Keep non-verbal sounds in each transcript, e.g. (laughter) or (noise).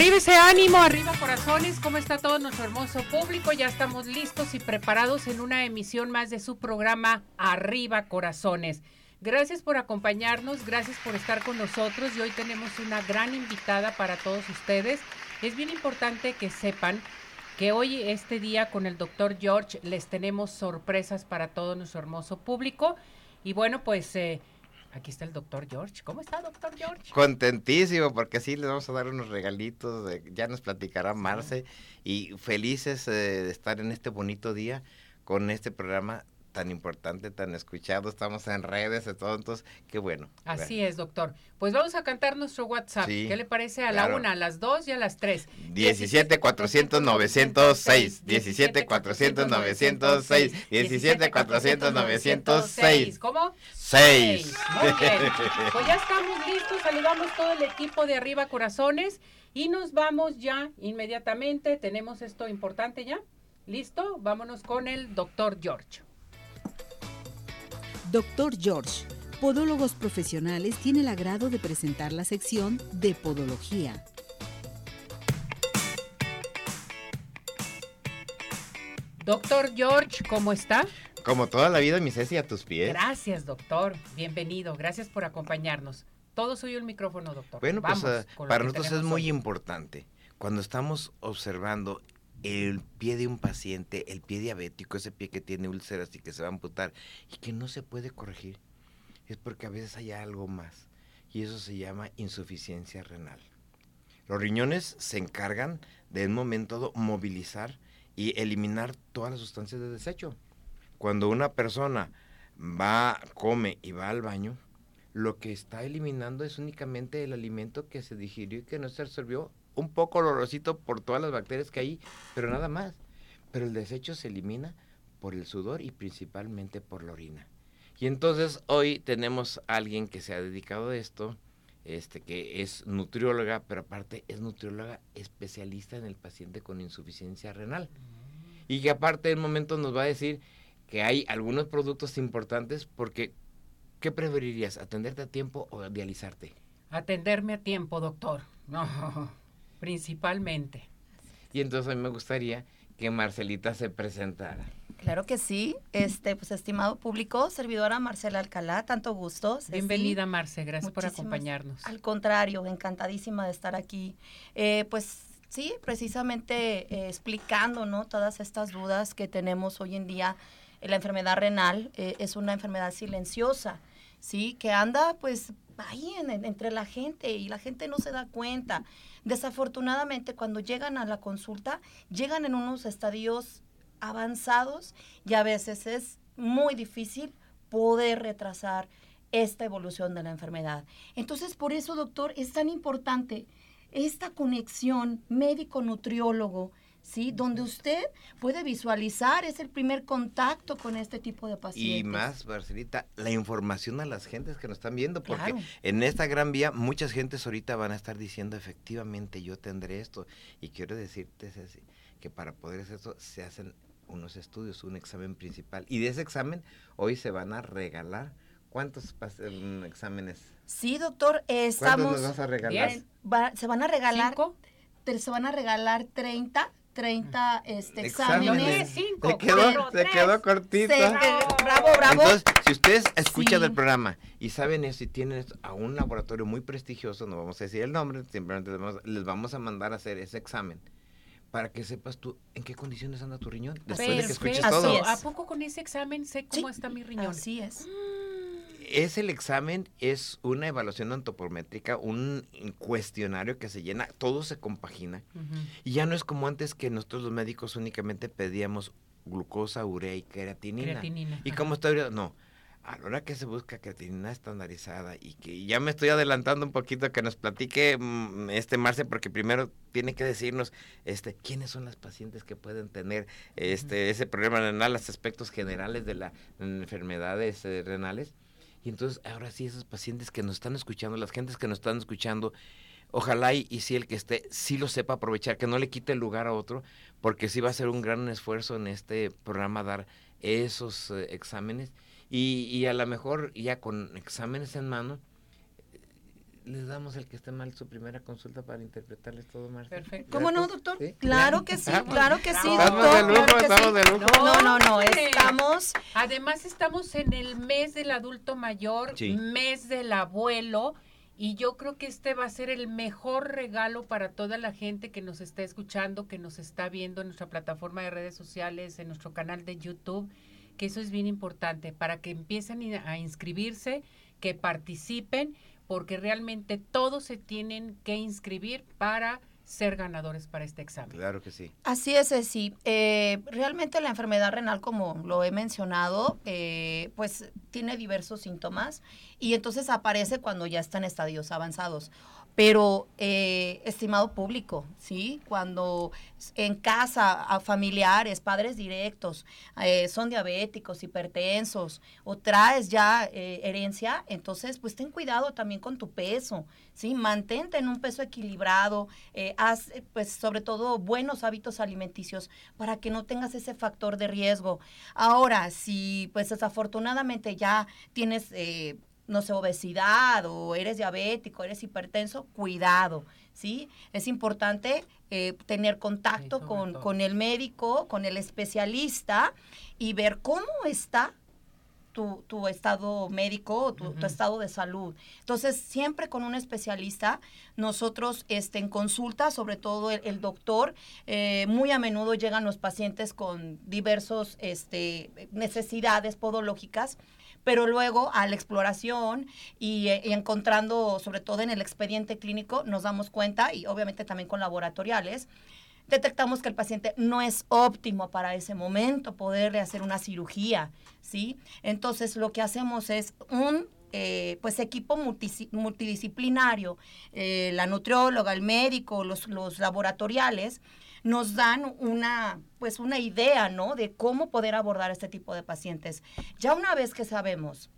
Arriba ese ánimo, arriba corazones, ¿cómo está todo nuestro hermoso público? Ya estamos listos y preparados en una emisión más de su programa Arriba Corazones. Gracias por acompañarnos, gracias por estar con nosotros y hoy tenemos una gran invitada para todos ustedes. Es bien importante que sepan que hoy, este día, con el doctor George, les tenemos sorpresas para todo nuestro hermoso público. Y bueno, pues... Eh, Aquí está el doctor George. ¿Cómo está, doctor George? Contentísimo, porque sí, les vamos a dar unos regalitos. ya nos platicará Marce. Y felices eh, de estar en este bonito día con este programa tan importante, tan escuchado, estamos en redes entonces, qué bueno. Así es, doctor. Pues vamos a cantar nuestro WhatsApp. ¿Qué le parece a la una, a las dos y a las tres? 17 400 906, 17 400 906, 17 400 906. ¿Cómo? 6. Muy bien. Pues ya estamos listos, saludamos todo el equipo de Arriba Corazones y nos vamos ya inmediatamente. Tenemos esto importante ya. ¿Listo? Vámonos con el doctor George. Doctor George, Podólogos Profesionales, tiene el agrado de presentar la sección de Podología. Doctor George, ¿cómo está? Como toda la vida, mi Ceci, a tus pies. Gracias, doctor. Bienvenido. Gracias por acompañarnos. Todo suyo el micrófono, doctor. Bueno, pues ah, para nosotros es muy importante. Cuando estamos observando el pie de un paciente, el pie diabético, ese pie que tiene úlceras y que se va a amputar y que no se puede corregir, es porque a veces hay algo más y eso se llama insuficiencia renal. Los riñones se encargan de en un momento dado movilizar y eliminar todas las sustancias de desecho. Cuando una persona va, come y va al baño, lo que está eliminando es únicamente el alimento que se digirió y que no se absorbió un poco olorosito por todas las bacterias que hay, pero nada más. Pero el desecho se elimina por el sudor y principalmente por la orina. Y entonces hoy tenemos a alguien que se ha dedicado a esto, este, que es nutrióloga, pero aparte es nutrióloga especialista en el paciente con insuficiencia renal. Y que aparte en un momento nos va a decir que hay algunos productos importantes porque ¿qué preferirías? ¿Atenderte a tiempo o dializarte? Atenderme a tiempo, doctor. No principalmente. Y entonces a mí me gustaría que Marcelita se presentara. Claro que sí, este, pues estimado público, servidora Marcela Alcalá, tanto gusto. Bienvenida Marce, gracias por acompañarnos. Al contrario, encantadísima de estar aquí. Eh, pues sí, precisamente eh, explicando, ¿no? Todas estas dudas que tenemos hoy en día. La enfermedad renal eh, es una enfermedad silenciosa, ¿sí? Que anda pues ahí entre la gente y la gente no se da cuenta. Desafortunadamente, cuando llegan a la consulta, llegan en unos estadios avanzados y a veces es muy difícil poder retrasar esta evolución de la enfermedad. Entonces, por eso, doctor, es tan importante esta conexión médico-nutriólogo ¿sí? Donde usted puede visualizar, es el primer contacto con este tipo de pacientes. Y más, Marcelita, la información a las gentes que nos están viendo, porque en esta gran vía muchas gentes ahorita van a estar diciendo, efectivamente, yo tendré esto. Y quiero decirte, Ceci, que para poder hacer esto se hacen unos estudios, un examen principal. Y de ese examen hoy se van a regalar. ¿Cuántos exámenes? Sí, doctor, estamos... ¿Cuántos nos vas a regalar? se van a regalar... ¿Cinco? Se van a regalar 30 30 este, exámenes. Te quedó, te quedó cortito. bravo, bravo. Entonces, si ustedes escuchan el programa y saben eso y tienen a un laboratorio muy prestigioso, no vamos a decir el nombre, simplemente les vamos, a mandar a hacer ese examen para que sepas tú en qué condiciones anda tu riñón después de que escuches todo. ¿A poco con ese examen sé cómo está mi riñón? Así es. Mm es el examen, es una evaluación antropométrica, un cuestionario que se llena, todo se compagina. Y ya no es como antes que nosotros los médicos únicamente pedíamos glucosa, urea y creatinina. y como está no. a la hora que se busca creatinina estandarizada y que ya me estoy adelantando un poquito que nos platique mm, este Marce porque primero tiene que decirnos este quiénes son las pacientes que pueden tener este ese problema renal, los aspectos generales de las enfermedades eh, renales. Y entonces ahora sí esos pacientes que nos están escuchando, las gentes que nos están escuchando, ojalá y, si el que esté sí lo sepa aprovechar, que no le quite el lugar a otro, porque sí va a ser un gran esfuerzo en este programa dar esos eh, exámenes. Y, y a lo mejor ya con exámenes en mano les damos el que esté mal su primera consulta para interpretarles todo mal. Perfecto. ¿Cómo no, doctor? Claro que sí, claro que sí, doctor. No, no, no, estamos... Además estamos en el mes del adulto mayor, mes del abuelo, y yo creo que este va a ser el mejor regalo para toda la gente que nos está escuchando, que nos está viendo en nuestra plataforma de redes sociales, en nuestro canal de YouTube, que eso es bien importante, para que empiecen a inscribirse, que participen, porque realmente todos se tienen que inscribir para ser ganadores para este examen. Claro que sí. Así es, sí. Eh, realmente la enfermedad renal, como lo he mencionado, eh, pues tiene diversos síntomas y entonces aparece cuando ya está en estadios avanzados. Pero, eh, estimado público, ¿sí? Cuando en casa, a familiares, padres directos, eh, son diabéticos, hipertensos, o traes ya eh, herencia, entonces, pues ten cuidado también con tu peso, ¿sí? Mantente en un peso equilibrado, haz, pues, sobre todo, buenos hábitos alimenticios para que no tengas ese factor de riesgo. Ahora, si, pues, desafortunadamente ya tienes no sé, obesidad o eres diabético, eres hipertenso, cuidado, ¿sí? Es importante eh, tener contacto con, con, el médico, con el especialista y ver cómo está tu, tu estado médico o tu, estado de salud. Entonces, siempre con un especialista, nosotros este, en consulta, sobre todo el, doctor, eh, muy a menudo llegan los pacientes con diversas este, necesidades podológicas pero luego a la exploración y, eh, encontrando, sobre todo en el expediente clínico, nos damos cuenta, y obviamente también con laboratoriales, detectamos que el paciente no es óptimo para ese momento poderle hacer una cirugía, ¿sí? Entonces lo que hacemos es un eh, pues equipo multidisciplinario, eh, la nutrióloga, el médico, los laboratoriales, nos dan una, pues una idea, ¿no? De cómo poder abordar este tipo de pacientes. Ya una vez que sabemos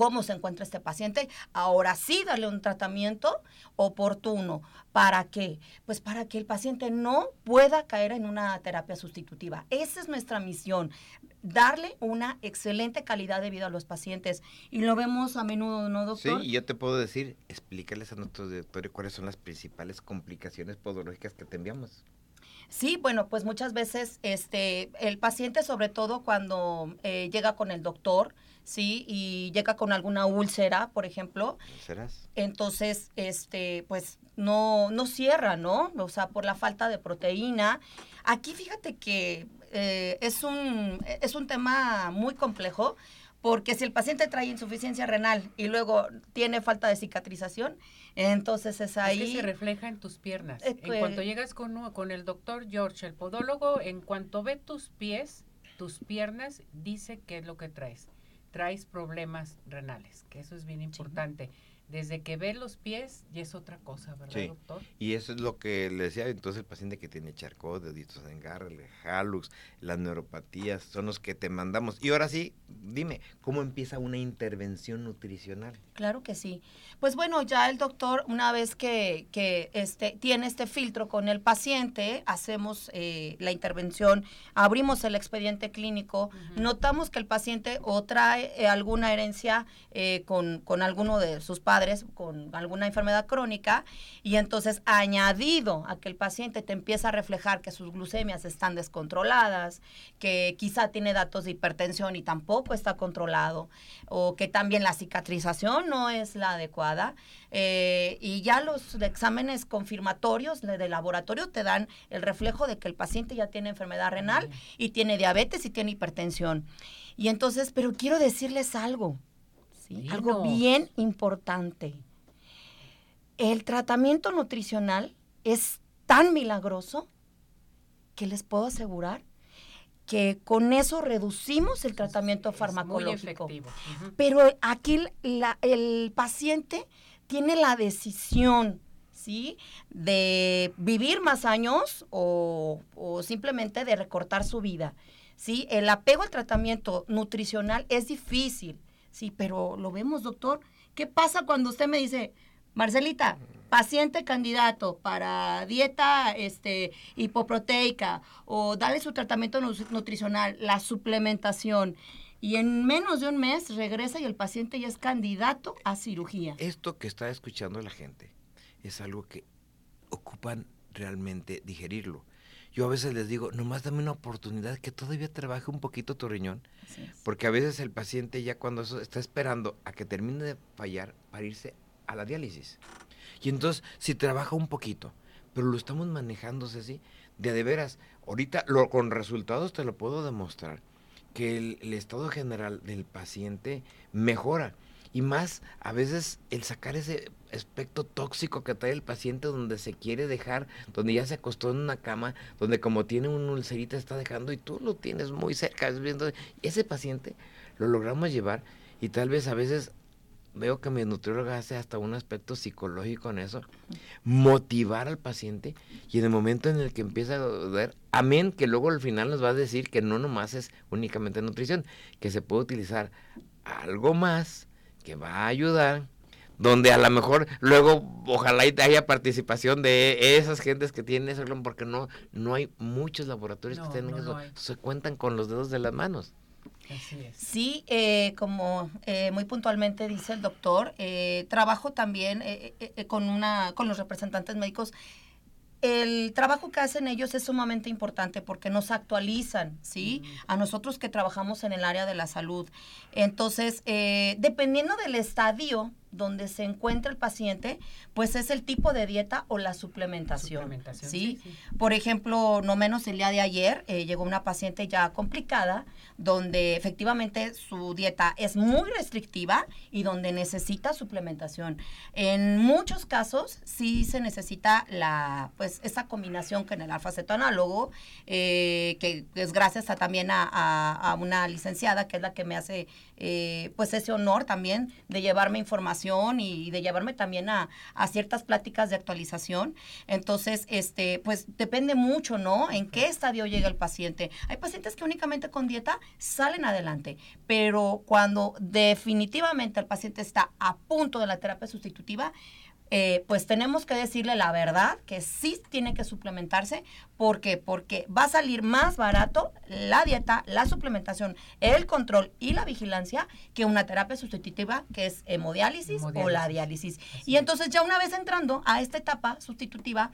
cómo se encuentra este paciente, ahora sí darle un tratamiento oportuno. ¿Para qué? Pues para que el paciente no pueda caer en una terapia sustitutiva. Esa es nuestra misión, darle una excelente calidad de vida a los pacientes. Y lo vemos a menudo, ¿no, doctor? Sí, y yo te puedo decir, explícales a nuestro directorio cuáles son las principales complicaciones podológicas que te enviamos. Sí, bueno, pues muchas veces este, el paciente, sobre todo cuando eh, llega con el doctor, sí, y llega con alguna úlcera, por ejemplo. ¿Úlceras? Entonces, este, pues no, no cierra, ¿no? O sea, por la falta de proteína. Aquí fíjate que eh, es, un, es un tema muy complejo porque si el paciente trae insuficiencia renal y luego tiene falta de cicatrización, entonces es ahí... Es que se refleja en tus piernas. en cuanto llegas con, con el doctor George, el podólogo, en cuanto ve tus pies, tus piernas, dice qué es lo que traes. Traes problemas renales, que eso es bien importante desde que ve los pies ya es otra cosa, ¿verdad, sí. doctor? Y eso es lo que le decía entonces el paciente que tiene charcot, deditos en garle, halux, las neuropatías, son los que te mandamos. Y ahora sí, dime, ¿cómo empieza una intervención nutricional? Claro que sí. Pues bueno, ya el doctor, una vez que, que este, tiene este filtro con el paciente, hacemos eh, la intervención, abrimos el expediente clínico, notamos que el paciente o trae eh, alguna herencia eh, con, con alguno de sus padres, con alguna enfermedad crónica y entonces añadido a que el paciente te empieza a reflejar que sus glucemias están descontroladas, que quizá tiene datos de hipertensión y tampoco está controlado, o que también la cicatrización no es la adecuada, eh, y ya los exámenes confirmatorios de laboratorio te dan el reflejo de que el paciente ya tiene enfermedad renal y tiene diabetes y tiene hipertensión. Y entonces, pero quiero decirles algo. Algo bien importante. El tratamiento nutricional es tan milagroso que les puedo asegurar que con eso reducimos el tratamiento farmacológico. Muy efectivo. Pero aquí el paciente tiene la decisión, ¿sí? De vivir más años o, o simplemente de recortar su vida. ¿sí? El apego al tratamiento nutricional es difícil, sí, pero lo vemos, doctor. ¿Qué pasa cuando usted me dice, Marcelita, paciente candidato para dieta este, hipoproteica o darle su tratamiento nutricional, la suplementación? Y en menos de un mes regresa y el paciente ya es candidato a cirugía. Esto que está escuchando la gente es algo que ocupan realmente digerirlo. Yo a veces les digo, nomás dame una oportunidad que todavía trabaje un poquito tu riñón, porque a veces el paciente ya cuando eso está esperando a que termine de fallar para irse a la diálisis. Y entonces, si trabaja un poquito, pero lo estamos manejándose así, de de veras, ahorita lo, con resultados te lo puedo demostrar, que el estado general del paciente mejora y más a veces el sacar ese aspecto tóxico que trae el paciente donde se quiere dejar, donde ya se acostó en una cama, donde como tiene un ulcerita está dejando y tú lo tienes muy cerca, viendo ese paciente lo logramos llevar y tal vez a veces veo que mi nutrióloga hace hasta un aspecto psicológico en eso, motivar al paciente y en el momento en el que empieza a dudar, amén, que luego al final nos va a decir que no nomás es únicamente nutrición, que se puede utilizar algo más que va a ayudar, donde a lo mejor luego ojalá haya participación de esas gentes que tienen eso, porque no, no hay muchos laboratorios que tienen eso, se cuentan con los dedos de las manos. Así es. Sí, eh, como eh, muy puntualmente dice el doctor, eh, trabajo también con, una, con los representantes médicos el trabajo que hacen ellos es sumamente importante porque nos actualizan, ¿sí? A nosotros que trabajamos en el área de la salud. Entonces, eh, dependiendo del estadio donde se encuentra el paciente, pues es el tipo de dieta o la suplementación. ¿sí? Por ejemplo, no menos el día de ayer eh, llegó una paciente ya complicada, donde efectivamente su dieta es muy restrictiva y donde necesita suplementación. En muchos casos sí se necesita la, pues, esa combinación con el alfa-cetoanálogo, eh, que es gracias a, también a, a, una licenciada que es la que me hace eh, pues ese honor también de llevarme información y de llevarme también a, ciertas pláticas de actualización. Entonces, este, pues depende mucho, ¿no? En qué estadio llega el paciente. Hay pacientes que únicamente con dieta salen adelante, pero cuando definitivamente el paciente está a punto de la terapia sustitutiva, eh, pues tenemos que decirle la verdad, que sí tiene que suplementarse. ¿Por qué? Porque va a salir más barato la dieta, la suplementación, el control y la vigilancia que una terapia sustitutiva que es hemodiálisis, o la diálisis. y entonces ya una vez entrando a esta etapa sustitutiva,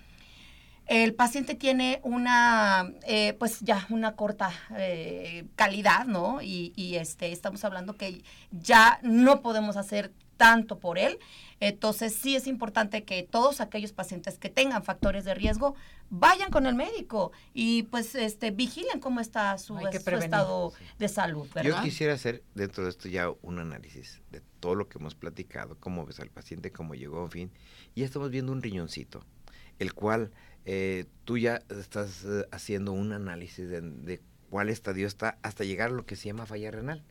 el paciente tiene una, eh, pues ya una corta eh, calidad, ¿no? Y, y, este, estamos hablando que ya no podemos hacer tanto por él. Entonces sí es importante que todos aquellos pacientes que tengan factores de riesgo vayan con el médico y pues este vigilen cómo está su, estado de salud. Yo quisiera hacer dentro de esto ya un análisis de todo lo que hemos platicado, cómo ves al paciente, cómo llegó, en fin. Y ya estamos viendo un riñoncito, el cual eh, tú ya estás eh, haciendo un análisis de, de cuál estadio está hasta llegar a lo que se llama falla renal.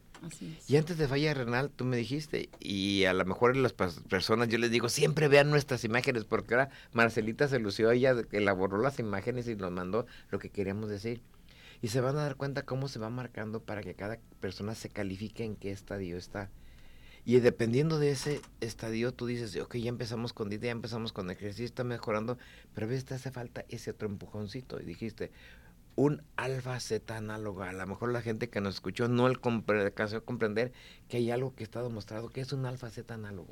Y antes de falla renal, tú me dijiste, y a lo mejor las personas yo les digo, siempre vean nuestras imágenes, porque ahora Marcelita se lució, ella elaboró las imágenes y nos mandó lo que queríamos decir. Y se van a dar cuenta cómo se va marcando para que cada persona se califique en qué estadio está. Y dependiendo de ese estadio, tú dices, ok, ya empezamos con dieta, ya empezamos con ejercicio, está mejorando, pero a veces te hace falta ese otro empujoncito. Y dijiste, un alfa Z análogo. A lo mejor la gente que nos escuchó no alcanzó a comprender que hay algo que está demostrado que es un alfa Z análogo.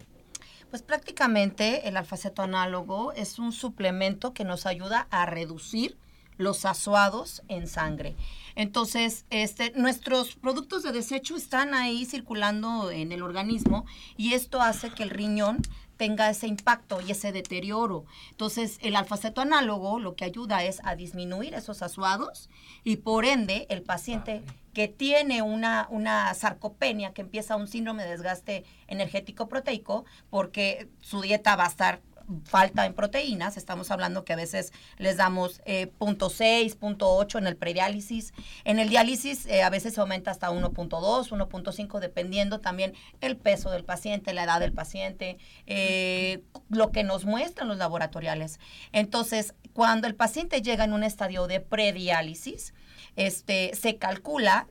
Pues prácticamente el alfa análogo es un suplemento que nos ayuda a reducir los asuados en sangre. Entonces, este, nuestros productos de desecho están ahí circulando en el organismo y esto hace que el riñón tenga ese impacto y ese deterioro. Entonces, el alfaceto análogo lo que ayuda es a disminuir esos asuados y por ende el paciente que tiene una, una sarcopenia, que empieza un síndrome de desgaste energético proteico, porque su dieta va a estar falta en proteínas, estamos hablando que a veces les damos eh, 0.6, 0.8 en el prediálisis. En el diálisis eh, a veces se aumenta hasta 1.2, 1.5, dependiendo también el peso del paciente, la edad del paciente, eh, lo que nos muestran los laboratoriales. Entonces, cuando el paciente llega en un estadio de prediálisis, este, se calcula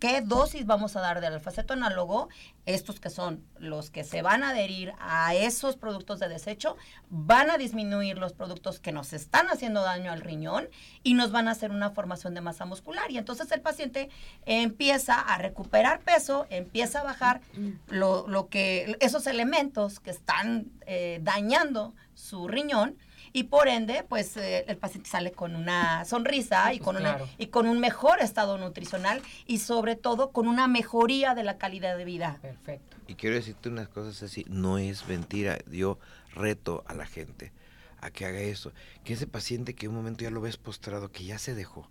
qué dosis vamos a dar del alfaceto análogo, estos que son los que se van a adherir a esos productos de desecho, van a disminuir los productos que nos están haciendo daño al riñón y nos van a hacer una formación de masa muscular. Y entonces el paciente empieza a recuperar peso, empieza a bajar lo, lo que, esos elementos que están eh, dañando su riñón y por ende, pues eh, el paciente sale con una sonrisa y Pues con claro. una y con un mejor estado nutricional y sobre todo con una mejoría de la calidad de vida. Perfecto. Y quiero decirte unas cosas así, no es mentira, yo reto a la gente a que haga eso, que ese paciente que un momento ya lo ves postrado, que ya se dejó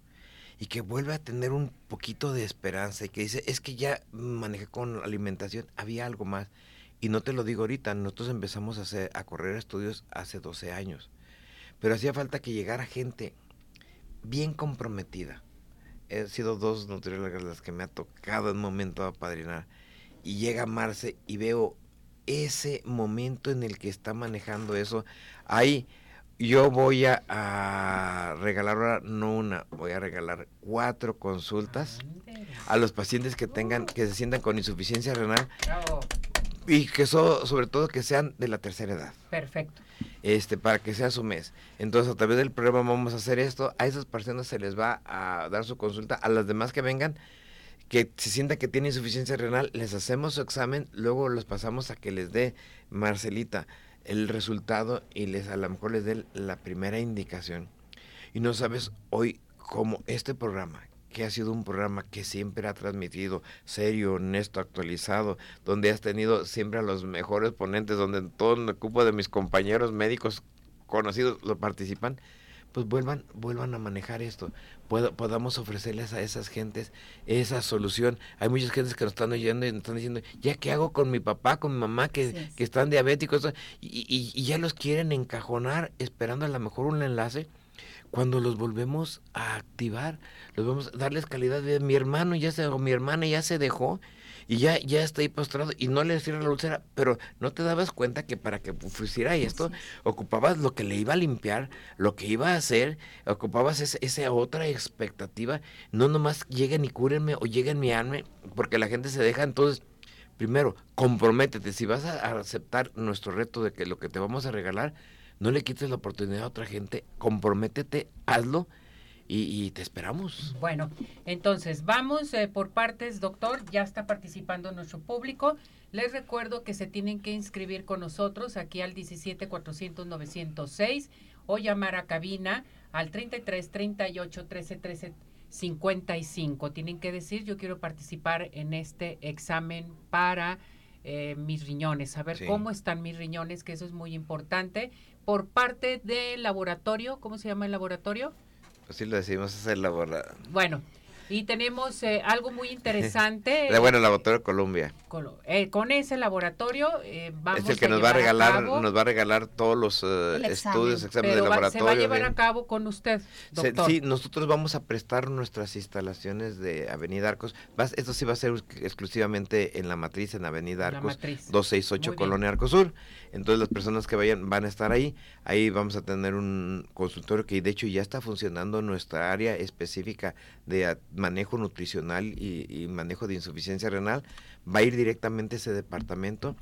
y que vuelve a tener un poquito de esperanza y que dice, es que ya manejé con alimentación, había algo más. Y no te lo digo ahorita, nosotros empezamos a, hacer, a correr estudios hace 12 años, pero hacía falta que llegara gente bien comprometida. He sido dos nutriólogas las que me ha tocado en un momento apadrinar y llega Marce y veo ese momento en el que está manejando eso. Ahí yo voy a, a regalar ahora, no una, voy a regalar cuatro consultas a los pacientes que tengan, que se sientan con insuficiencia renal Bravo. Y que so- sobre todo que sean de la tercera edad Perfecto. este para que sea su mes. Entonces, a través del programa vamos a hacer esto. A esas personas se les va a dar su consulta. A las demás que vengan, que se sienta que tienen insuficiencia renal, les hacemos su examen, luego los pasamos a que les dé Marcelita el resultado y les a lo mejor les dé la primera indicación. Y no sabes hoy cómo este programa que ha sido un programa que siempre ha transmitido serio, honesto, actualizado, donde has tenido siempre a los mejores ponentes, donde todo el cupo de mis compañeros médicos conocidos lo participan, pues vuelvan, vuelvan a manejar esto. Puedo- podamos ofrecerles a esas gentes esa solución. Hay muchas gentes que nos están oyendo y nos están diciendo, ya qué hago con mi papá, con mi mamá, que, que están diabéticos, y, y- y ya los quieren encajonar esperando a lo mejor un enlace cuando los volvemos a activar, los vamos a darles calidad de vida. Mi hermano ya se o mi hermana ya se dejó y ya, ya está ahí postrado y no le cierra la úlcera, pero no te dabas cuenta que para que hiciera esto, ocupabas lo que le iba a limpiar, lo que iba a hacer, ocupabas ese- esa otra expectativa, no nomás lleguen y cúrenme o lleguen mi alma, porque la gente se deja entonces. Primero, comprométete. Si vas a aceptar nuestro reto de que lo que te vamos a regalar, no le quites la oportunidad a otra gente, comprométete, hazlo y, y te esperamos. Bueno, entonces vamos eh, por partes, doctor. Ya está participando nuestro público. Les recuerdo que se tienen que inscribir con nosotros aquí al 17 400 906 o llamar a cabina al 33 38 13 13 55. Tienen que decir, yo quiero participar en este examen para eh, mis riñones, saber Sí. cómo están mis riñones, que eso es muy importante. Por parte del laboratorio, ¿cómo se llama el laboratorio? Así lo decidimos hacer labora- Bueno, y tenemos eh, algo muy interesante. (laughs) La buena laboratorio de Colombia. con, eh, con ese laboratorio eh, vamos es el que nos va a regalar, nos va a regalar todos los eh, El examen. estudios, exámenes de va- se laboratorio. va a llevar bien. a cabo con usted, Se- doctor. sí, nosotros vamos a prestar nuestras instalaciones de Avenida Arcos. Vas- esto sí va a ser exclusivamente en la matriz, en Avenida Arcos, matriz. 268 Muy bien. Colonia Arcosur. Entonces las personas que vayan van a estar ahí. Ahí vamos a tener un consultorio que de hecho ya está funcionando en nuestra área específica de manejo nutricional y, y manejo de insuficiencia renal. Va a ir directamente a ese departamento.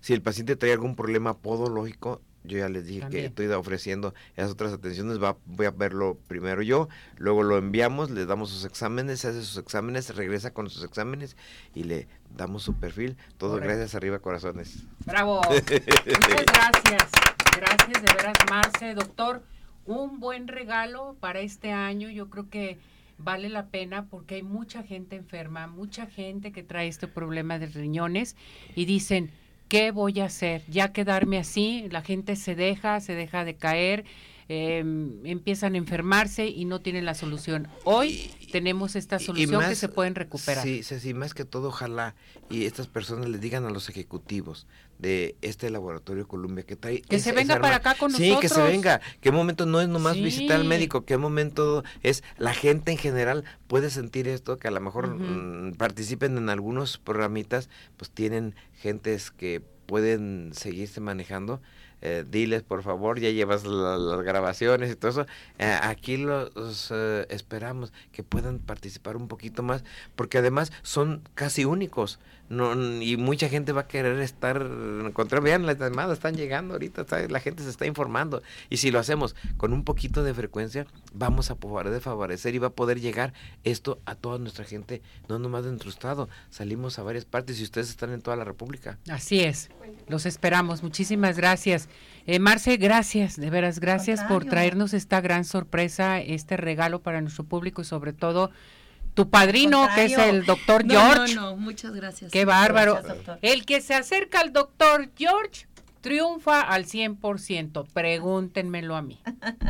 Si el paciente trae algún problema podológico, yo ya les dije También. que estoy ofreciendo esas otras atenciones, va, voy a verlo primero yo, luego lo enviamos, le damos sus exámenes, hace sus exámenes, regresa con sus exámenes y le damos su perfil. Todo Correcto. gracias arriba corazones. Bravo. (laughs) Muchas gracias. Gracias de veras, Marce, doctor. Un buen regalo para este año. Yo creo que vale la pena porque hay mucha gente enferma, mucha gente que trae este problema de riñones y dicen, ¿qué voy a hacer? Ya quedarme así, la gente se deja, se deja de caer. em, empiezan a enfermarse y no tienen la solución. Hoy tenemos esta solución que se pueden recuperar. Sí, sí, más que todo, ojalá y estas personas le digan a los ejecutivos de este laboratorio Columbia que trae que se venga para acá con nosotros sí que se venga. Que momento no es nomás visitar al médico qué momento es la gente en general puede sentir esto que a lo mejor mm, participen en algunos programitas pues tienen gentes que pueden seguirse manejando. Eh, diles por favor, ya llevas las grabaciones y todo eso. Eh, aquí los eh, esperamos que puedan participar un poquito más, porque además son casi únicos. No, y mucha gente va a querer estar contra. Vean las llamadas están llegando ahorita la gente se está informando. Y si lo hacemos con un poquito de frecuencia vamos a poder favorecer y va a poder llegar esto a toda nuestra gente no nomás de nuestro estado. Salimos a varias partes y ustedes están en toda la república. Así es. Los esperamos. Muchísimas gracias. Eh, Marce gracias de veras gracias por traernos esta gran sorpresa este regalo para nuestro público y sobre todo tu padrino, que es el doctor George. No, no, muchas gracias. Qué bárbaro. el que se acerca al doctor George triunfa al 100%. Pregúntenmelo a mí.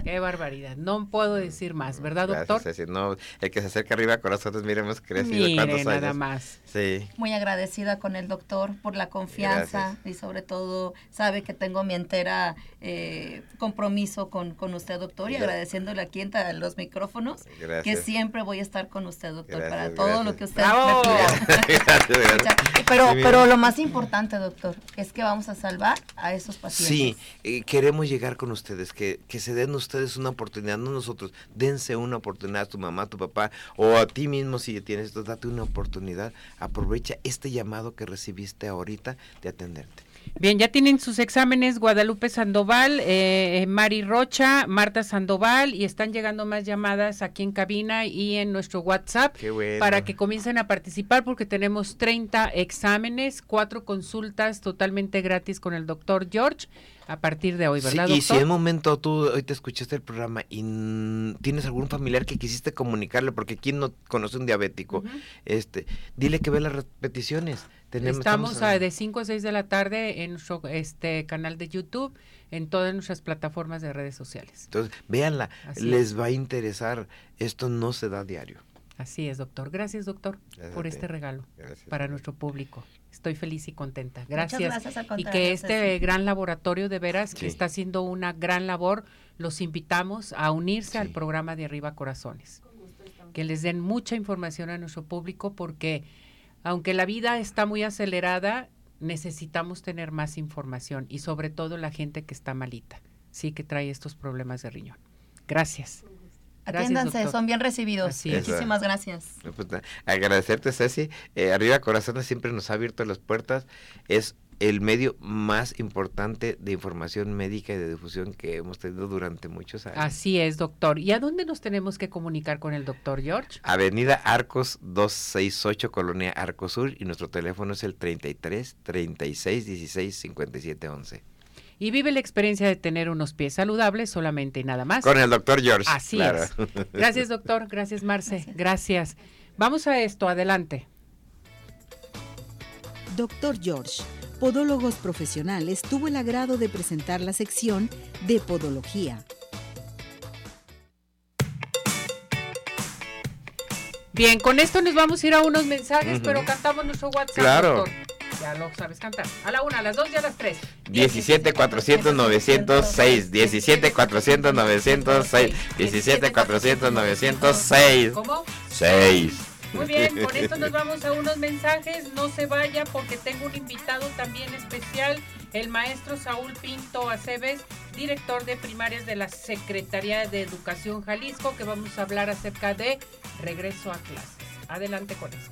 Qué barbaridad. No puedo decir más, ¿verdad, doctor? Gracias, no, el que se acerca arriba a corazones, miremos crecido. Mire, nada más. Sí. Muy agradecida con el doctor por la confianza y sobre todo sabe que tengo mi entera eh, compromiso con, con usted, doctor, y agradeciéndole aquí en los micrófonos que siempre voy a estar con usted, doctor, para todo lo que usted me pida. (laughs) (laughs) pero, pero lo más importante, doctor, es que vamos a salvar a esos pacientes. Sí, eh, queremos llegar con ustedes, que, que se den ustedes una oportunidad, no nosotros, dense una oportunidad a tu mamá, a tu papá, o a ti mismo si tienes esto, date una oportunidad, aprovecha este llamado que recibiste ahorita de atenderte. Bien, ya tienen sus exámenes Guadalupe Sandoval, eh, Mari Rocha, Marta Sandoval y están llegando más llamadas aquí en cabina y en nuestro WhatsApp para que comiencen a participar porque tenemos 30 exámenes, cuatro consultas totalmente gratis con el doctor George a partir de hoy, ¿verdad? y si en momento tú hoy te escuchaste el programa y tienes algún familiar que quisiste comunicarle, porque quién no conoce un diabético, este, dile que ve las repeticiones. estamos, de 5 a 6 de la tarde en nuestro este canal de YouTube, en todas nuestras plataformas de redes sociales. Entonces, véanla, les va a interesar. Esto no se da diario. Así es, doctor. Gracias, doctor, por este regalo para nuestro público. Estoy feliz y contenta. Gracias. y que este gran laboratorio de veras que está haciendo una gran labor, los invitamos a unirse al programa de Arriba Corazones. Que les den mucha información a nuestro público porque aunque la vida está muy acelerada, necesitamos tener más información y sobre todo la gente que está malita, sí que trae estos problemas de riñón. Gracias. Atiéndanse, son bien recibidos. Muchísimas gracias. Pues, agradecerte, Ceci. Eh, Arriba Corazones siempre nos ha abierto las puertas. Es el medio más importante de información médica y de difusión que hemos tenido durante muchos años. Así es, doctor. ¿Y a dónde nos tenemos que comunicar con el doctor George? Avenida Arcos 268, Colonia Arcos Sur, y nuestro teléfono es el 33 36 16 57 11 y vive la experiencia de tener unos pies saludables solamente y nada más. Con el doctor George. Así es. (laughs) Gracias, doctor. Gracias, Marce. Gracias. Vamos a esto. Adelante. Doctor George, Podólogos Profesionales, tuvo el agrado de presentar la sección de Podología. Bien, con esto nos vamos a ir a unos mensajes, pero cantamos nuestro WhatsApp. Claro. Ya lo sabes cantar. A la una, a las dos y a las tres. 17 400 906. 17 400 906. 17 400 906. ¿Cómo? 6. Muy bien, con esto nos vamos a unos mensajes. No se vaya porque tengo un invitado también especial, el maestro Saúl Pinto Aceves, director de primarias de la Secretaría de Educación Jalisco, que vamos a hablar acerca de regreso a clases. Adelante con esto.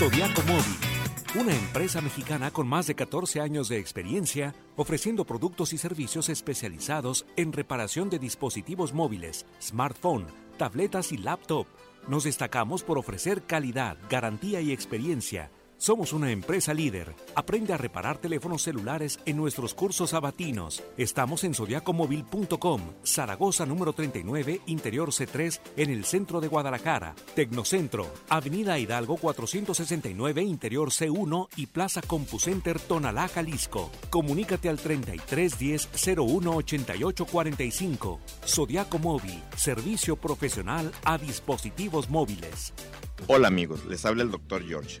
Zodiaco Móvil, una empresa mexicana con más de 14 años de experiencia ofreciendo productos y servicios especializados en reparación de dispositivos móviles, smartphone, tabletas y laptop. Nos destacamos por ofrecer calidad, garantía y experiencia Somos una empresa líder. Aprende a reparar teléfonos celulares en nuestros cursos sabatinos. Estamos en zodiacomóvil.com, Zaragoza número 39, Interior C3, en el centro de Guadalajara. Tecnocentro, Avenida Hidalgo 469, Interior C1 y Plaza CompuCenter Tonalá, Jalisco. Comunícate al 3310 01 88 45. Zodiaco Móvil, servicio profesional a dispositivos móviles. Hola amigos, les habla el doctor George.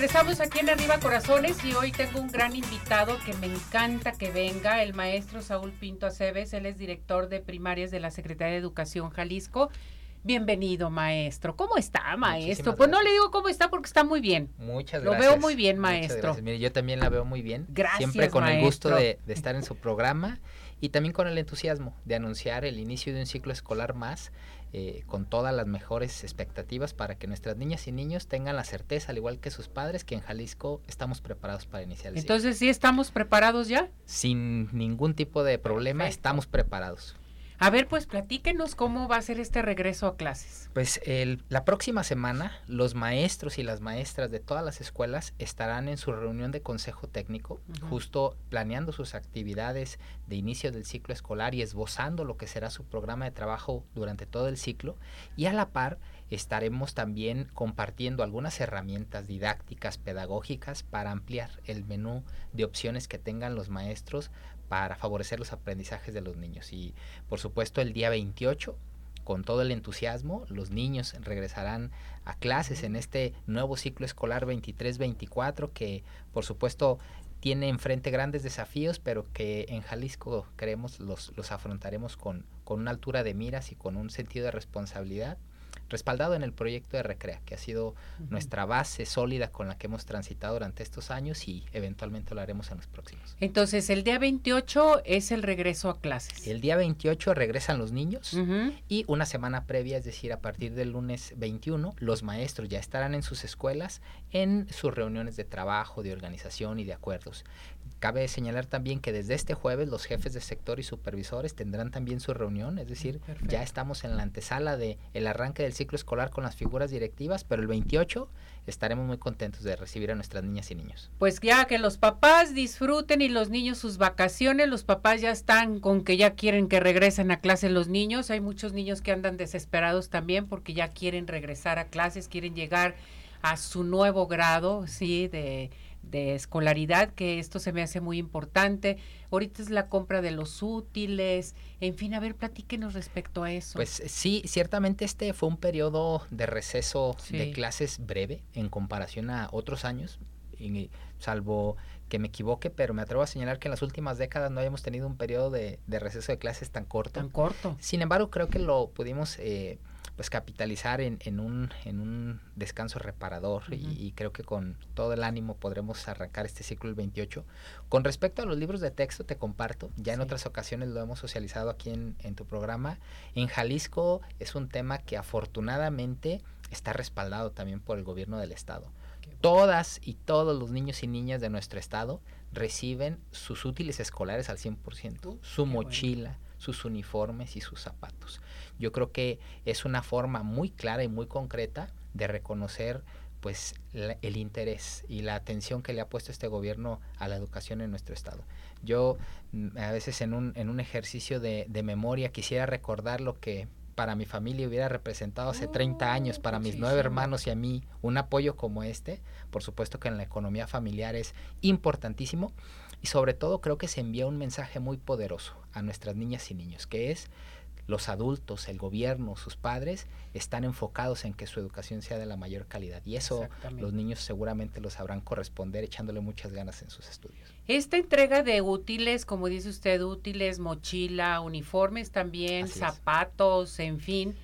Regresamos, aquí en Arriba Corazones y hoy tengo un gran invitado que me encanta que venga, el maestro Saúl Pinto Aceves, él es director de primarias de la Secretaría de Educación Jalisco. Bienvenido, maestro. ¿Cómo está, maestro? Pues no le digo cómo está porque está muy bien. Muchas gracias. Lo veo muy bien, maestro. Mire, yo también la veo muy bien. Gracias, Siempre con el gusto de, de estar en su programa y también con el entusiasmo de anunciar el inicio de un ciclo escolar más eh, con todas las mejores expectativas para que nuestras niñas y niños tengan la certeza, al igual que sus padres, que en Jalisco estamos preparados para iniciar el Entonces, ¿sí estamos preparados ya? Sin ningún tipo de problema, estamos preparados. A ver, pues platíquenos cómo va a ser este regreso a clases. Pues el, la próxima semana los maestros y las maestras de todas las escuelas estarán en su reunión de consejo técnico, justo planeando sus actividades de inicio del ciclo escolar y esbozando lo que será su programa de trabajo durante todo el ciclo. Y a la par estaremos también compartiendo algunas herramientas didácticas, pedagógicas, para ampliar el menú de opciones que tengan los maestros para favorecer los aprendizajes de los niños. Y por supuesto el día 28, con todo el entusiasmo, los niños regresarán a clases en este nuevo ciclo escolar 23-24 que por supuesto tiene enfrente grandes desafíos, pero que en Jalisco creemos los, los afrontaremos con, con una altura de miras y con un sentido de responsabilidad respaldado en el proyecto de Recrea, que ha sido nuestra base sólida con la que hemos transitado durante estos años y eventualmente lo haremos en los próximos. Entonces, el día 28 es el regreso a clases. El día 28 regresan los niños y una semana previa, es decir, a partir del lunes 21, los maestros ya estarán en sus escuelas en sus reuniones de trabajo, de organización y de acuerdos Cabe señalar también que desde este jueves los jefes de sector y supervisores tendrán también su reunión, es decir, ya estamos en la antesala de el arranque del ciclo escolar con las figuras directivas, pero el 28 estaremos muy contentos de recibir a nuestras niñas y niños. Pues ya que los papás disfruten y los niños sus vacaciones, los papás ya están con que ya quieren que regresen a clase los niños, hay muchos niños que andan desesperados también porque ya quieren regresar a clases, quieren llegar a su nuevo grado, sí, de de escolaridad, que esto se me hace muy importante. Ahorita es la compra de los útiles, en fin, a ver, platíquenos respecto a eso. Pues sí, ciertamente este fue un periodo de receso de clases breve en comparación a otros años, y, salvo que me equivoque, pero me atrevo a señalar que en las últimas décadas no habíamos tenido un periodo de, receso de clases tan corto. Tan corto. Sin embargo, creo que lo pudimos... Eh, pues capitalizar en, en, un, en un descanso reparador y, creo que con todo el ánimo podremos arrancar este ciclo el 28. Con respecto a los libros de texto, te comparto, ya en otras ocasiones lo hemos socializado aquí en, en tu programa, en Jalisco es un tema que afortunadamente está respaldado también por el gobierno del estado. Todas y todos los niños y niñas de nuestro estado reciben sus útiles escolares al 100%, su mochila, sus uniformes y sus zapatos. Yo creo que es una forma muy clara y muy concreta de reconocer pues el interés y la atención que le ha puesto este gobierno a la educación en nuestro estado. Yo mm, a veces en un, en un ejercicio de, memoria quisiera recordar lo que para mi familia hubiera representado hace 30 años, para mis nueve hermanos y a mí, un apoyo como este. Por supuesto que en la economía familiar es importantísimo y sobre todo creo que se envía un mensaje muy poderoso a nuestras niñas y niños, que es los adultos, el gobierno, sus padres están enfocados en que su educación sea de la mayor calidad y eso los niños seguramente lo sabrán corresponder echándole muchas ganas en sus estudios. Esta entrega de útiles, como dice usted, útiles, mochila, uniformes también, zapatos, en fin,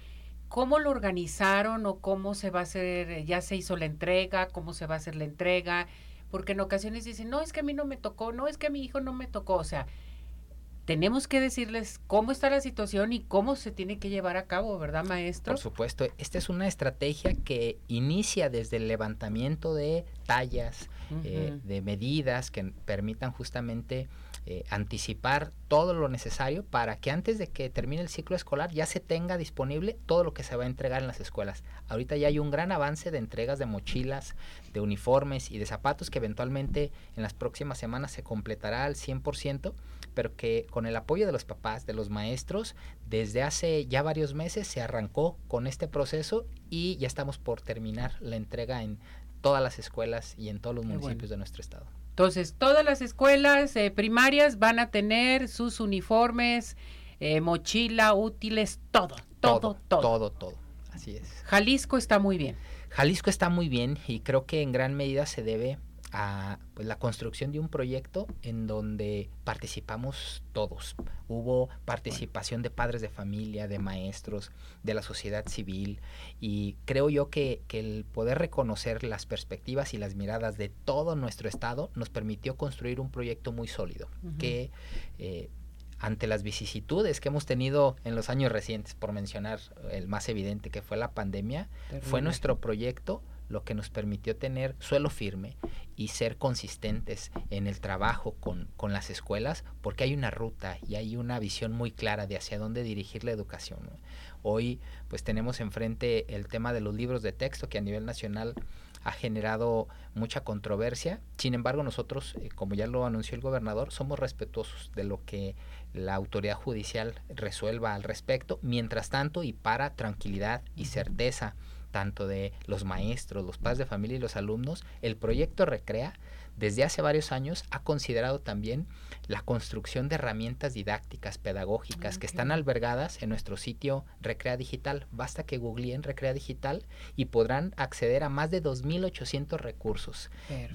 ¿cómo lo organizaron o cómo se va a hacer? ¿Ya se hizo la entrega? ¿Cómo se va a hacer la entrega? Porque en ocasiones dicen, no, es que a mí no me tocó, no, es que a mi hijo no me tocó, o sea, tenemos que decirles cómo está la situación y cómo se tiene que llevar a cabo, ¿verdad, maestro? Por supuesto, esta es una estrategia que inicia desde el levantamiento de tallas, eh, de medidas que permitan justamente eh, anticipar todo lo necesario para que antes de que termine el ciclo escolar ya se tenga disponible todo lo que se va a entregar en las escuelas. Ahorita ya hay un gran avance de entregas de mochilas, de uniformes y de zapatos que eventualmente en las próximas semanas se completará al 100%, pero que con el apoyo de los papás, de los maestros, desde hace ya varios meses se arrancó con este proceso y ya estamos por terminar la entrega en todas las escuelas y en todos los municipios de nuestro estado. Entonces, todas las escuelas eh, primarias van a tener sus uniformes, eh, mochila, útiles, todo, todo, todo, todo. Todo, Así es. Jalisco está muy bien. Jalisco está muy bien y creo que en gran medida se debe a pues, la construcción de un proyecto en donde participamos todos. Hubo participación de padres de familia, de maestros, de la sociedad civil y creo yo que, el poder reconocer las perspectivas y las miradas de todo nuestro estado nos permitió construir un proyecto muy sólido que eh, ante las vicisitudes que hemos tenido en los años recientes, por mencionar el más evidente que fue la pandemia, fue nuestro proyecto lo que nos permitió tener suelo firme y ser consistentes en el trabajo con, con, las escuelas, porque hay una ruta y hay una visión muy clara de hacia dónde dirigir la educación. Hoy pues tenemos enfrente el tema de los libros de texto que a nivel nacional ha generado mucha controversia. Sin embargo, nosotros, eh, como ya lo anunció el gobernador, somos respetuosos de lo que la autoridad judicial resuelva al respecto. Mientras tanto, y para tranquilidad y certeza tanto de los maestros, los padres de familia y los alumnos, el proyecto Recrea desde hace varios años ha considerado también la construcción de herramientas didácticas, pedagógicas, que están albergadas en nuestro sitio Recrea Digital. Basta que googleen Recrea Digital y podrán acceder a más de 2.800 recursos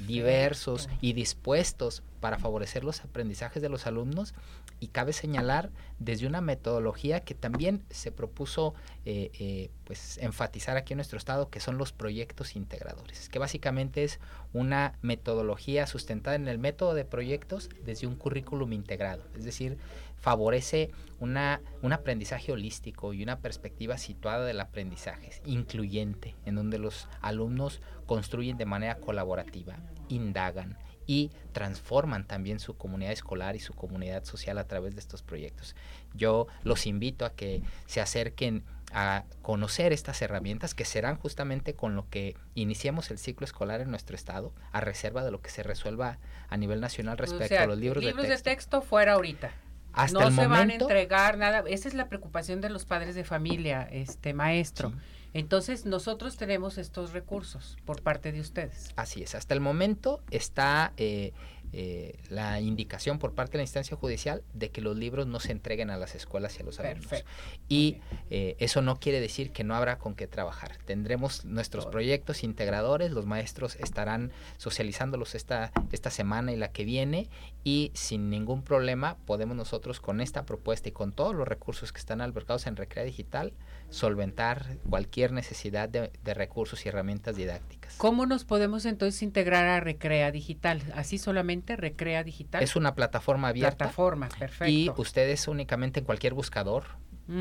diversos y dispuestos para favorecer los aprendizajes de los alumnos y cabe señalar desde una metodología que también se propuso eh, eh, pues enfatizar aquí en nuestro estado que son los proyectos integradores que básicamente es una metodología sustentada en el método de proyectos desde un currículum integrado. Es decir favorece una, un aprendizaje holístico y una perspectiva situada del aprendizaje incluyente en donde los alumnos construyen de manera colaborativa indagan y transforman también su comunidad escolar y su comunidad social a través de estos proyectos. Yo los invito a que se acerquen a conocer estas herramientas que serán justamente con lo que iniciemos el ciclo escolar en nuestro estado, a reserva de lo que se resuelva a nivel nacional respecto a los libros, libros de texto. de texto fuera ahorita. Hasta no el se momento, van a entregar nada. Esa es la preocupación de los padres de familia, este maestro. Sí. Entonces, nosotros tenemos estos recursos por parte de ustedes. Así es, hasta el momento está eh, eh, la indicación por parte de la instancia judicial de que los libros no se entreguen a las escuelas y a los alumnos. Perfecto. Y eh, eso no quiere decir que no habrá con qué trabajar. Tendremos nuestros proyectos integradores, los maestros estarán socializándolos esta, esta semana y la que viene y sin ningún problema podemos nosotros con esta propuesta y con todos los recursos que están albergados en Recrea Digital solventar cualquier necesidad de, de recursos y herramientas didácticas. ¿Cómo nos podemos entonces integrar a Recrea Digital? Así solamente Recrea Digital. Es una plataforma abierta. plataforma, perfecto. Y ustedes únicamente en cualquier buscador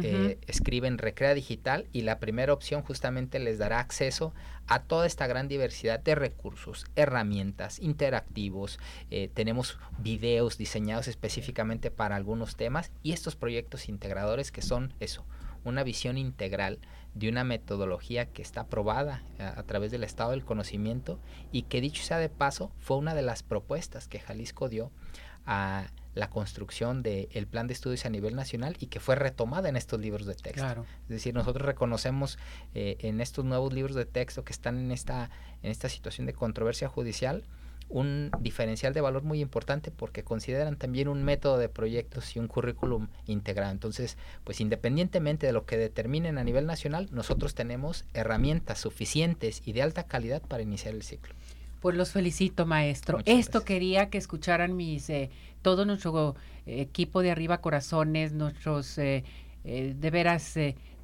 eh, escriben Recrea Digital y la primera opción justamente les dará acceso a toda esta gran diversidad de recursos, herramientas, interactivos. eh, tenemos videos diseñados específicamente para algunos temas y estos proyectos integradores que son eso, una visión integral de una metodología que está aprobada a, a través del estado del conocimiento y que dicho sea de paso fue una de las propuestas que Jalisco dio a la construcción del plan de estudios a nivel nacional y que fue retomada en estos libros de texto. Claro. Es decir, nosotros reconocemos eh, en estos nuevos libros de texto que están en esta, en esta situación de controversia judicial un diferencial de valor muy importante porque consideran también un método de proyectos y un currículum integrado. Entonces, pues independientemente de lo que determinen a nivel nacional, nosotros tenemos herramientas suficientes y de alta calidad para iniciar el ciclo. Pues los felicito, maestro. Muchas Esto gracias. quería que escucharan mis eh, todo nuestro eh, equipo de arriba corazones, nuestros eh, eh, de veras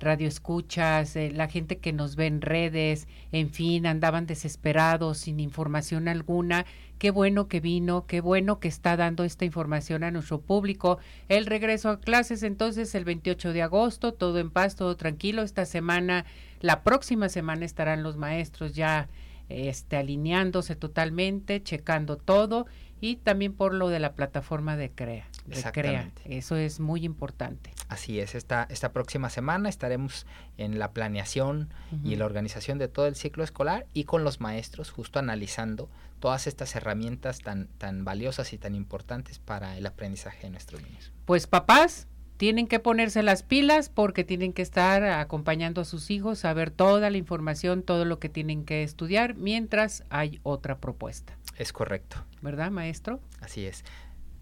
radioescuchas, eh, la gente que nos ve en redes, en fin, andaban desesperados, sin información alguna. Qué bueno que vino, qué bueno que está dando esta información a nuestro público. El regreso a clases entonces el 28 de agosto, todo en paz, todo tranquilo. Esta semana, la próxima semana estarán los maestros ya este, alineándose totalmente, checando todo y también por lo de la plataforma de CREA. De CREA. Exactamente. Eso es muy importante. Así es, esta, esta próxima semana estaremos en la planeación y la organización de todo el ciclo escolar y con los maestros justo analizando todas estas herramientas tan, tan valiosas y tan importantes para el aprendizaje de nuestros niños. Pues papás tienen que ponerse las pilas porque tienen que estar acompañando a sus hijos, saber toda la información, todo lo que tienen que estudiar, mientras hay otra propuesta. Es correcto. ¿Verdad, maestro? Así es.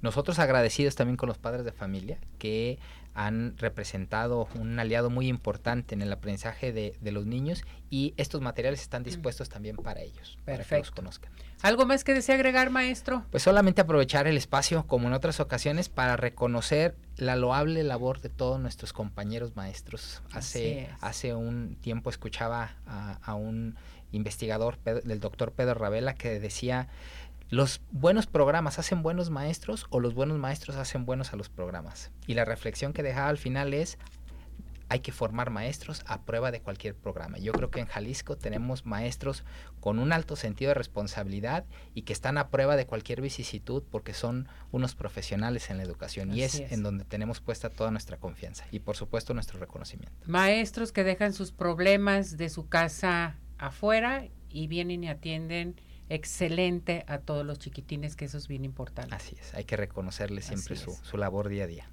Nosotros agradecidos también con los padres de familia que han representado un aliado muy importante en el aprendizaje de, de los niños y estos materiales están dispuestos también para ellos, para que los Perfecto. conozcan. ¿Algo más que desea agregar, maestro? Pues solamente aprovechar el espacio, como en otras ocasiones, para reconocer la loable labor de todos nuestros compañeros maestros. Hace, hace un tiempo escuchaba a, a un investigador del doctor Pedro Ravela que decía, los buenos programas hacen buenos maestros o los buenos maestros hacen buenos a los programas. Y la reflexión que dejaba al final es, hay que formar maestros a prueba de cualquier programa. Yo creo que en Jalisco tenemos maestros con un alto sentido de responsabilidad y que están a prueba de cualquier vicisitud porque son unos profesionales en la educación y es, en donde tenemos puesta toda nuestra confianza y por supuesto nuestro reconocimiento. Maestros que dejan sus problemas de su casa afuera y vienen y atienden excelente a todos los chiquitines, que eso es bien importante. Así es, hay que reconocerles siempre su, su labor día a día.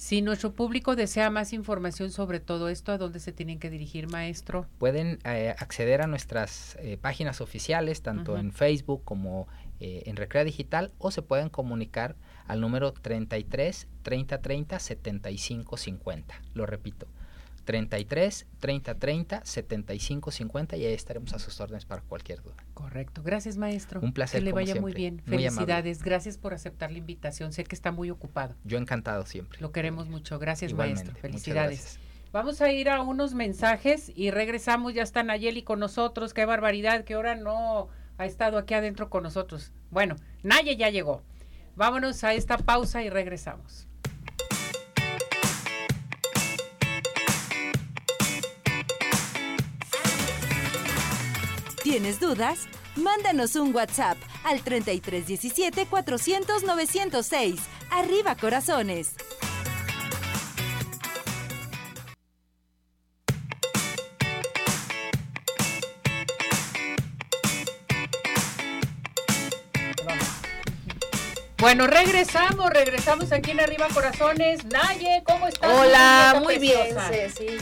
Si nuestro público desea más información sobre todo esto, ¿a dónde se tienen que dirigir, maestro? Pueden eh, acceder a nuestras eh, páginas oficiales, tanto en Facebook como eh, en Recrea Digital, o se pueden comunicar al número 33 30 30 75 50. Lo repito, 33 30 30 75 50 y ahí estaremos a sus órdenes para cualquier duda. Correcto. Gracias, maestro. Un placer, Que le como vaya muy bien. Muy. Felicidades. Gracias por aceptar la invitación. Sé que está muy ocupado. Yo encantado siempre. Lo queremos mucho. Gracias, Igualmente, maestro. Felicidades. Vamos a ir a unos mensajes y regresamos. Ya está Nayeli con nosotros. Qué barbaridad que ahora no ha estado aquí adentro con nosotros. Bueno, Naye ya llegó. Vámonos a esta pausa y regresamos. ¿Tienes dudas? Mándanos un WhatsApp al 3317 400 906. Arriba corazones. Bueno, regresamos, regresamos aquí en Arriba Corazones. Naye, ¿cómo estás? Hola, muy bien, Ceci.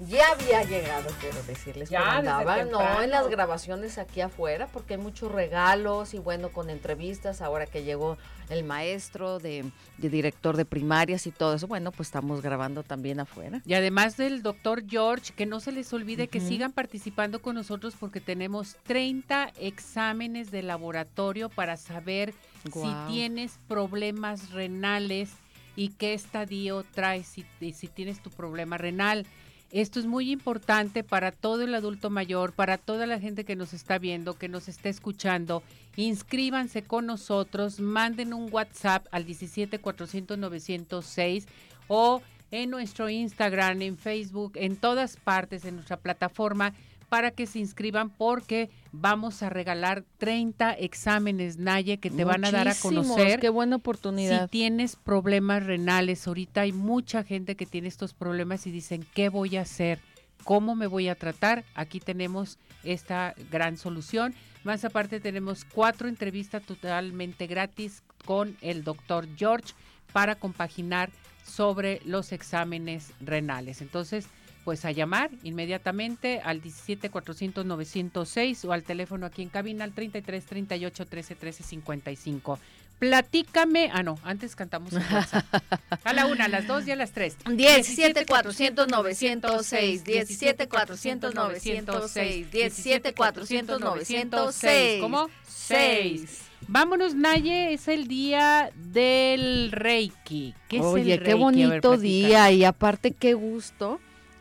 Ya había llegado, quiero decirles. Ya, no, en las grabaciones aquí afuera, porque hay muchos regalos y bueno, con entrevistas, ahora que llegó el maestro de, director de primarias y todo eso, bueno, pues estamos grabando también afuera. Y además del doctor George, que no se les olvide que sigan participando con nosotros porque tenemos 30 exámenes de laboratorio para saber si tienes problemas renales y qué estadio traes si, si tienes tu problema renal. Esto es muy importante para todo el adulto mayor, para toda la gente que nos está viendo, que nos está escuchando. Inscríbanse con nosotros, manden un WhatsApp al 17 400 906 o en nuestro Instagram, en Facebook, en todas partes, en nuestra plataforma para que se inscriban porque vamos a regalar 30 exámenes Naye que te van a dar a conocer. Qué buena oportunidad. Si tienes problemas renales, ahorita hay mucha gente que tiene estos problemas y dicen, ¿qué voy a hacer? ¿Cómo me voy a tratar? Aquí tenemos esta gran solución. Más aparte tenemos cuatro entrevistas totalmente gratis con el doctor George para compaginar sobre los exámenes renales. Entonces, pues a llamar inmediatamente al 17 400 906 o al teléfono aquí en cabina al 33 38 13 13 55. Platícame, ah no, antes cantamos (laughs) A la una, a las dos y a las tres. 17 400 906, 17 400 906, 17 400 906. ¿Cómo? 6. Vámonos, Naye, es el día del Reiki. ¿Qué Oye, qué bonito día y aparte qué gusto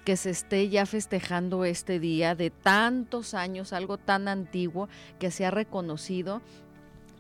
que se esté ya festejando este día de tantos años, algo tan antiguo que se ha reconocido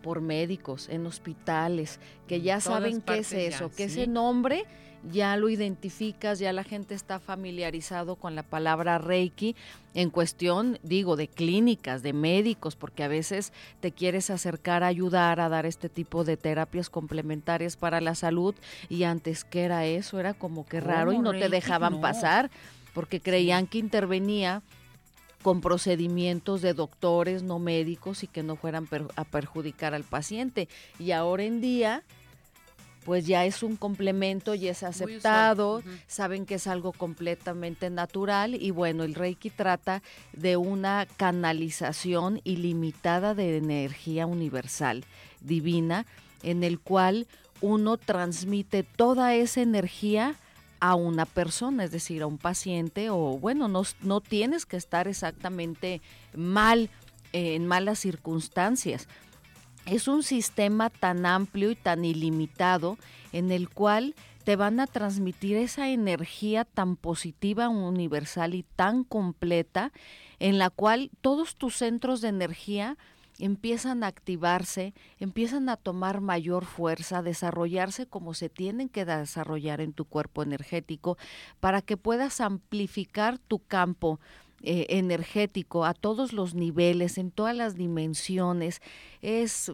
por médicos en hospitales, que ya saben qué es eso, que ese nombre ya lo identificas, ya la gente está familiarizado con la palabra Reiki en cuestión, digo, de clínicas, de médicos, porque a veces te quieres acercar a ayudar a dar este tipo de terapias complementarias para la salud y antes que era eso, era como que raro y no te dejaban pasar porque creían que intervenía con procedimientos de doctores, no médicos, y que no fueran a perjudicar al paciente. Y ahora en día, pues ya es un complemento y es aceptado, saben que es algo completamente natural y bueno, el Reiki trata de una canalización ilimitada de energía universal, divina, en el cual uno transmite toda esa energía a una persona, es decir, a un paciente o bueno, no, no tienes que estar exactamente mal, eh, en malas circunstancias. Es un sistema tan amplio y tan ilimitado en el cual te van a transmitir esa energía tan positiva, universal y tan completa, en la cual todos tus centros de energía empiezan a activarse, empiezan a tomar mayor fuerza, desarrollarse como se tienen que desarrollar en tu cuerpo energético para que puedas amplificar tu campo eh, energético a todos los niveles, en todas las dimensiones. Es,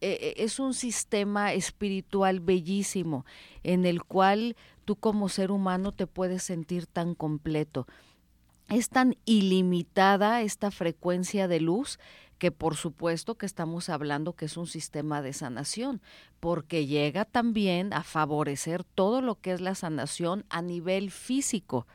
eh, es un sistema espiritual bellísimo en el cual tú como ser humano te puedes sentir tan completo. Es tan ilimitada esta frecuencia de luz que por supuesto que estamos hablando que es un sistema de sanación, porque llega también a favorecer todo lo que es la sanación a nivel físico,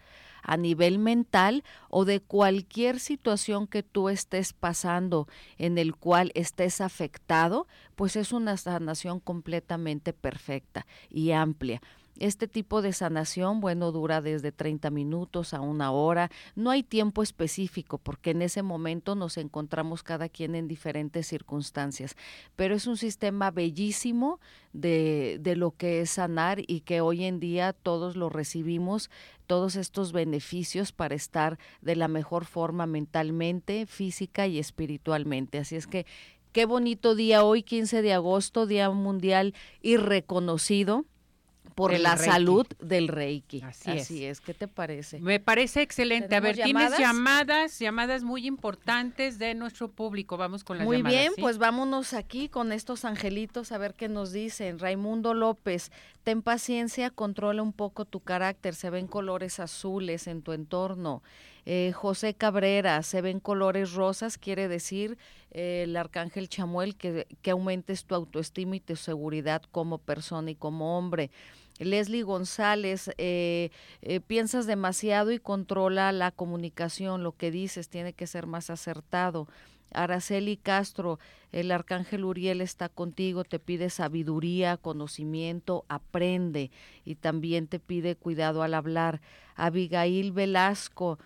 a nivel mental o de cualquier situación que tú estés pasando en el cual estés afectado, pues es una sanación completamente perfecta y amplia. Este tipo de sanación, bueno, dura desde 30 minutos a una hora. No hay tiempo específico porque en ese momento nos encontramos cada quien en diferentes circunstancias. Pero es un sistema bellísimo de, de lo que es sanar y que hoy en día todos lo recibimos, todos estos beneficios para estar de la mejor forma mentalmente, física y espiritualmente. Así es que qué bonito día hoy, 15 de agosto, Día Mundial y reconocido por la salud del Reiki. Así, es. ¿Qué te parece? Me parece excelente. A ver, tienes llamadas, llamadas muy importantes de nuestro público. Vamos con las muy llamadas. Muy bien, pues vámonos aquí con estos angelitos a ver qué nos dicen. Raimundo López, ten paciencia, controla un poco tu carácter. Se ven colores azules en tu entorno. Eh, José Cabrera, se ven colores rosas, quiere decir eh, el arcángel Chamuel que, que aumentes tu autoestima y tu seguridad como persona y como hombre. Leslie González, eh, piensas demasiado y controla la comunicación, lo que dices tiene que ser más acertado. Araceli Castro, el arcángel Uriel está contigo, te pide sabiduría, conocimiento, aprende y también te pide cuidado al hablar. Abigail Velasco,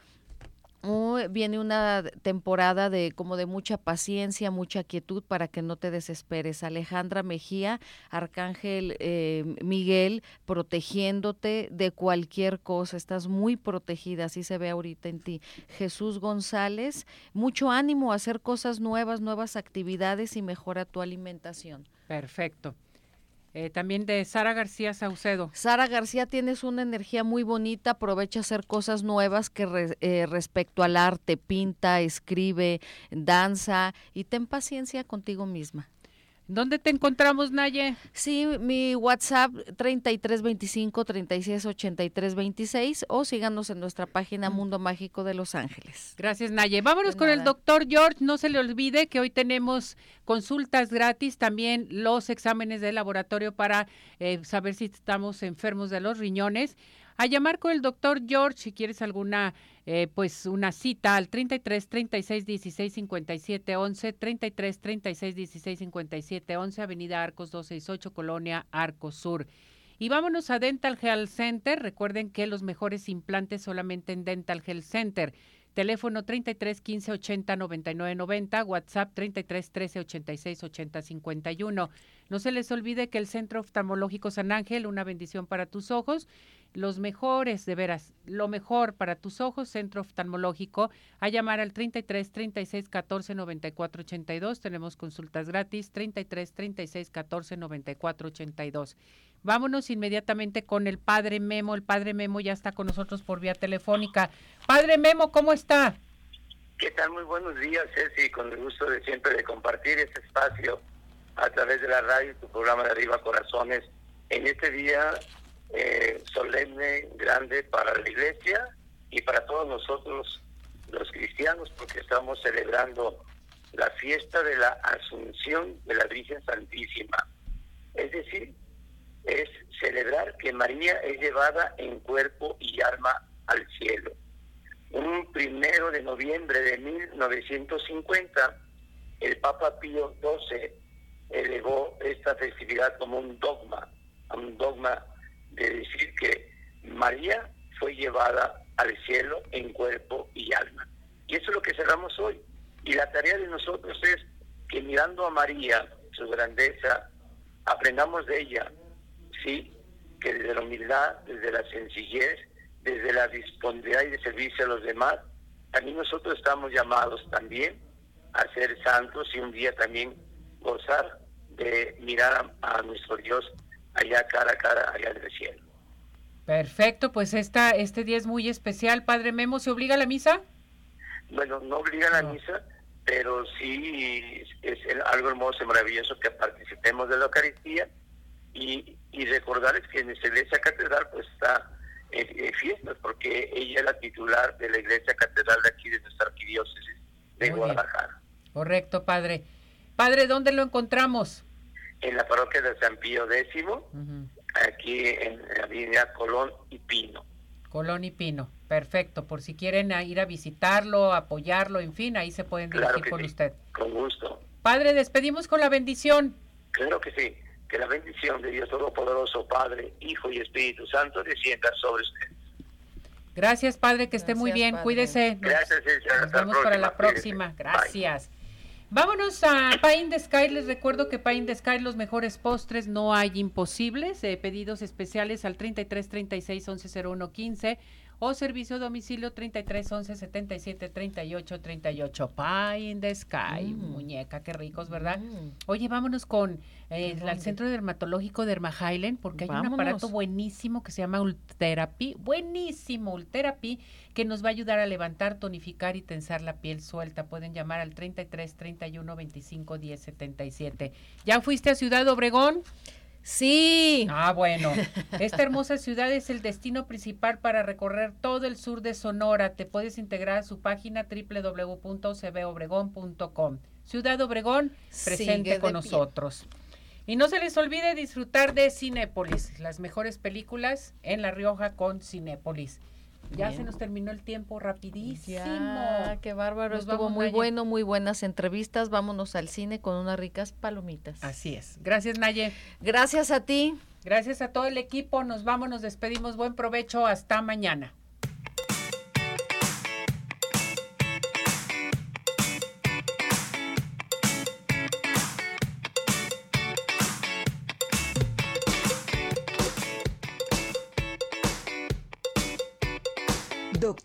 viene una temporada de como de mucha paciencia, mucha quietud para que no te desesperes. Alejandra Mejía, Arcángel eh, Miguel, protegiéndote de cualquier cosa. Estás muy protegida, así se ve ahorita en ti. Jesús González, mucho ánimo a hacer cosas nuevas, nuevas actividades y mejora tu alimentación. Perfecto. Eh, también de Sara García Saucedo. Sara García, tienes una energía muy bonita, aprovecha hacer cosas nuevas que eh, respecto al arte, pinta, escribe, danza y ten paciencia contigo misma. ¿Dónde te encontramos, Naye? Sí, mi WhatsApp 3325 368326 o síganos en nuestra página Mundo Mágico de Los Ángeles. Gracias, Naye. Vámonos con el doctor George. No se le olvide que hoy tenemos consultas gratis, también los exámenes de laboratorio para eh, saber si estamos enfermos de los riñones a llamar con el doctor George si quieres alguna, eh, pues una cita al 33 36 16 57 11, 33 36 16 57 11, Avenida Arcos 268, Colonia Arcos Sur. Y vámonos a Dental Health Center. Recuerden que los mejores implantes solamente en Dental Health Center. Teléfono 33 15 80 99 90, WhatsApp 33 13 86 80 51. No se les olvide que el Centro Oftalmológico San Ángel, una bendición para tus ojos, los mejores, de veras, lo mejor para tus ojos, Centro Oftalmológico, a llamar al 33 36 14 94 82. Tenemos consultas gratis, 33 36 14 94 82. Vámonos inmediatamente con el Padre Memo. El Padre Memo ya está con nosotros por vía telefónica. Padre Memo, ¿cómo está? ¿Qué tal? Muy buenos días, Ceci, con el gusto de siempre de compartir este espacio a través de la radio, tu programa de Arriba Corazones, en este día eh, solemne, grande para la iglesia y para todos nosotros los cristianos, porque estamos celebrando la fiesta de la Asunción de la Virgen Santísima. Es decir, es celebrar que María es llevada en cuerpo y alma al cielo. Un primero de noviembre de 1950, el Papa Pío XII elevó esta festividad como un dogma, un dogma María fue llevada al cielo en cuerpo y alma. Y eso es lo que cerramos hoy. Y la tarea de nosotros es que mirando a María, su grandeza, aprendamos de ella, sí, que desde la humildad, desde la sencillez, desde la disponibilidad y de servicio a los demás, también nosotros estamos llamados también a ser santos y un día también gozar de mirar a nuestro Dios allá cara a cara, allá en el cielo. Perfecto, pues esta, este día es muy especial. Padre Memo, ¿se obliga a la misa? Bueno, no obliga a la misa, pero sí es algo hermoso y maravilloso que participemos de la Eucaristía y, y recordarles que en nuestra iglesia catedral pues está en, fiestas, porque ella es la titular de la iglesia catedral de aquí de nuestra arquidiócesis de Guadalajara. Correcto, padre. Padre, ¿dónde lo encontramos? en la parroquia de San Pío X, aquí en la avenida Colón y Pino. Colón y Pino, perfecto. Por si quieren ir a visitarlo, apoyarlo, en fin, ahí se pueden dirigir con usted. Con gusto. Padre, despedimos con la bendición. Claro que sí. Que la bendición de Dios Todopoderoso, Padre, Hijo y Espíritu Santo descienda sobre usted. Gracias, Padre, que esté muy bien. Cuídese. Gracias, Nos, vemos para la próxima. Gracias. Vámonos a Pine the Sky. Les recuerdo que Pine the Sky, los mejores postres, no hay imposibles. Eh, pedidos especiales al 33 36 11 01 15 o servicio domicilio 33 11 77 38 38. Pie in the Sky, mm. muñeca, qué ricos, ¿verdad? Mm. Oye, vámonos con eh, el Centro Dermatológico de Highland porque hay un aparato buenísimo que se llama Ultherapy, buenísimo Ultherapy, que nos va a ayudar a levantar, tonificar y tensar la piel suelta. Pueden llamar al 33 31 25 10 77. ¿Ya fuiste a Ciudad Obregón? Sí. Ah, bueno. Esta hermosa ciudad es el destino principal para recorrer todo el sur de Sonora. Te puedes integrar a su página www.cbobregón.com. Ciudad Obregón, presente con nosotros. Y no se les olvide disfrutar de Cinépolis, las mejores películas en La Rioja con Cinépolis. Ya se nos terminó el tiempo rapidísimo. qué bárbaro. Estuvo muy bueno, muy buenas entrevistas. Vámonos al cine con unas ricas palomitas. Así es. Gracias, Naye. Gracias a ti. Gracias a todo el equipo. Nos vamos, nos despedimos. Buen provecho. Hasta mañana.